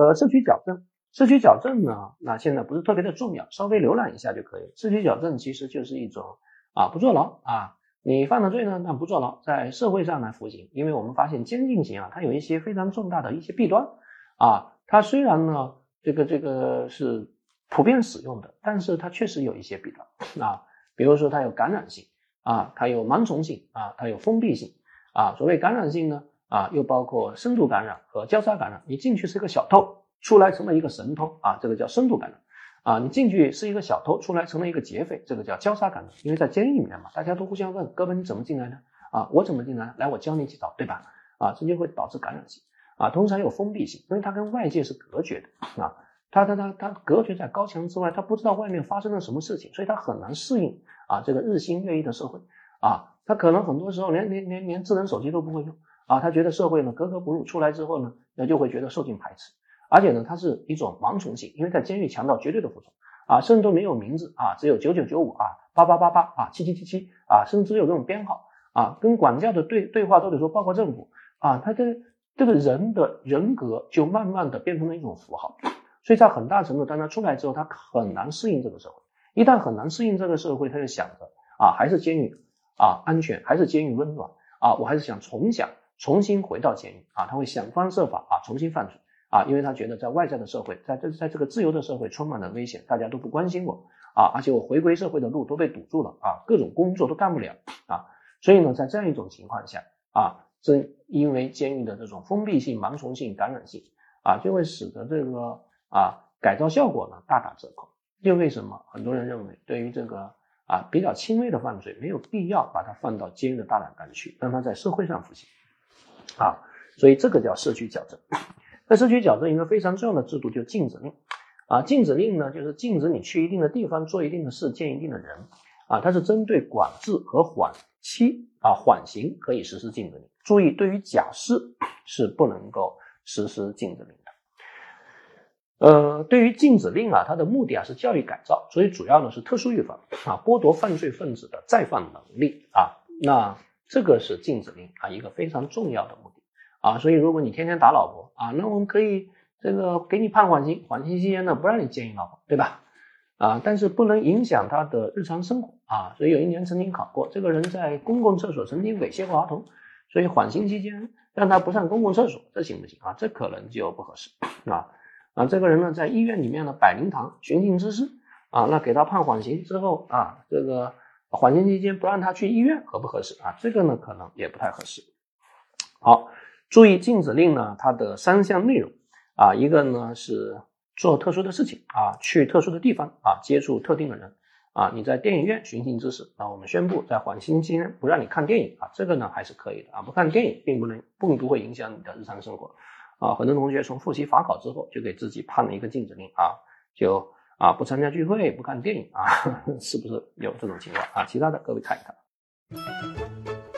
呃，社区矫正，社区矫正呢，那现在不是特别的重要，稍微浏览一下就可以了。社区矫正其实就是一种啊，不坐牢啊，你犯了罪呢，那不坐牢，在社会上来服刑。因为我们发现监禁刑啊，它有一些非常重大的一些弊端啊，它虽然呢，这个这个是普遍使用的，但是它确实有一些弊端啊，比如说它有感染性啊，它有盲从性啊，它有封闭性啊。所谓感染性呢？啊，又包括深度感染和交叉感染。你进去是一个小偷，出来成了一个神偷啊，这个叫深度感染。啊，你进去是一个小偷，出来成了一个劫匪，这个叫交叉感染。因为在监狱里面嘛，大家都互相问，哥们你怎么进来的？啊，我怎么进来？来，我教你几招，对吧？啊，这就会导致感染性。啊，同时还有封闭性，因为它跟外界是隔绝的。啊，它它它它隔绝在高墙之外，它不知道外面发生了什么事情，所以它很难适应啊这个日新月异的社会。啊，他可能很多时候连连连连智能手机都不会用。啊，他觉得社会呢格格不入，出来之后呢，那就会觉得受尽排斥，而且呢，他是一种盲从性，因为在监狱强调绝对的服从。啊，甚至都没有名字啊，只有九九九五啊，八八八八啊，七七七七啊，甚至只有这种编号。啊，跟管教的对对话都得说报告政府。啊，他这这个人的人格就慢慢的变成了一种符号，所以在很大程度，当他出来之后，他很难适应这个社会，一旦很难适应这个社会，他就想着啊，还是监狱啊安全，还是监狱温暖。啊，我还是想重想。重新回到监狱啊，他会想方设法啊重新犯罪啊，因为他觉得在外在的社会，在这在这个自由的社会充满了危险，大家都不关心我啊，而且我回归社会的路都被堵住了啊，各种工作都干不了啊，所以呢，在这样一种情况下啊，正因为监狱的这种封闭性、盲从性、感染性啊，就会使得这个啊改造效果呢大打折扣。就为什么很多人认为，对于这个啊比较轻微的犯罪，没有必要把它放到监狱的大栏杆去，让他在社会上服刑。啊，所以这个叫社区矫正。在社区矫正一个非常重要的制度就是禁止令啊，禁止令呢就是禁止你去一定的地方做一定的事见一定的人啊，它是针对管制和缓期啊缓刑可以实施禁止令。注意，对于假释是不能够实施禁止令的。呃，对于禁止令啊，它的目的啊是教育改造，所以主要呢是特殊预防啊，剥夺犯罪分子的再犯能力啊，那。这个是禁止令啊，一个非常重要的目的啊，所以如果你天天打老婆啊，那我们可以这个给你判缓刑，缓刑期间呢不让你见你老婆，对吧？啊，但是不能影响他的日常生活啊，所以有一年曾经考过，这个人在公共厕所曾经猥亵过儿童，所以缓刑期间让他不上公共厕所，这行不行啊？这可能就不合适啊啊，这个人呢在医院里面呢摆灵堂寻衅滋事啊，那给他判缓刑之后啊，这个。缓刑期间不让他去医院合不合适啊？这个呢可能也不太合适。好，注意禁止令呢，它的三项内容啊，一个呢是做特殊的事情啊，去特殊的地方啊，接触特定的人啊。你在电影院寻衅滋事，那我们宣布在缓刑期间不让你看电影啊，这个呢还是可以的啊，不看电影并不能并不会影响你的日常生活啊。很多同学从复习法考之后就给自己判了一个禁止令啊，就。啊，不参加聚会，不看电影啊，是不是有这种情况啊？其他的各位看一看。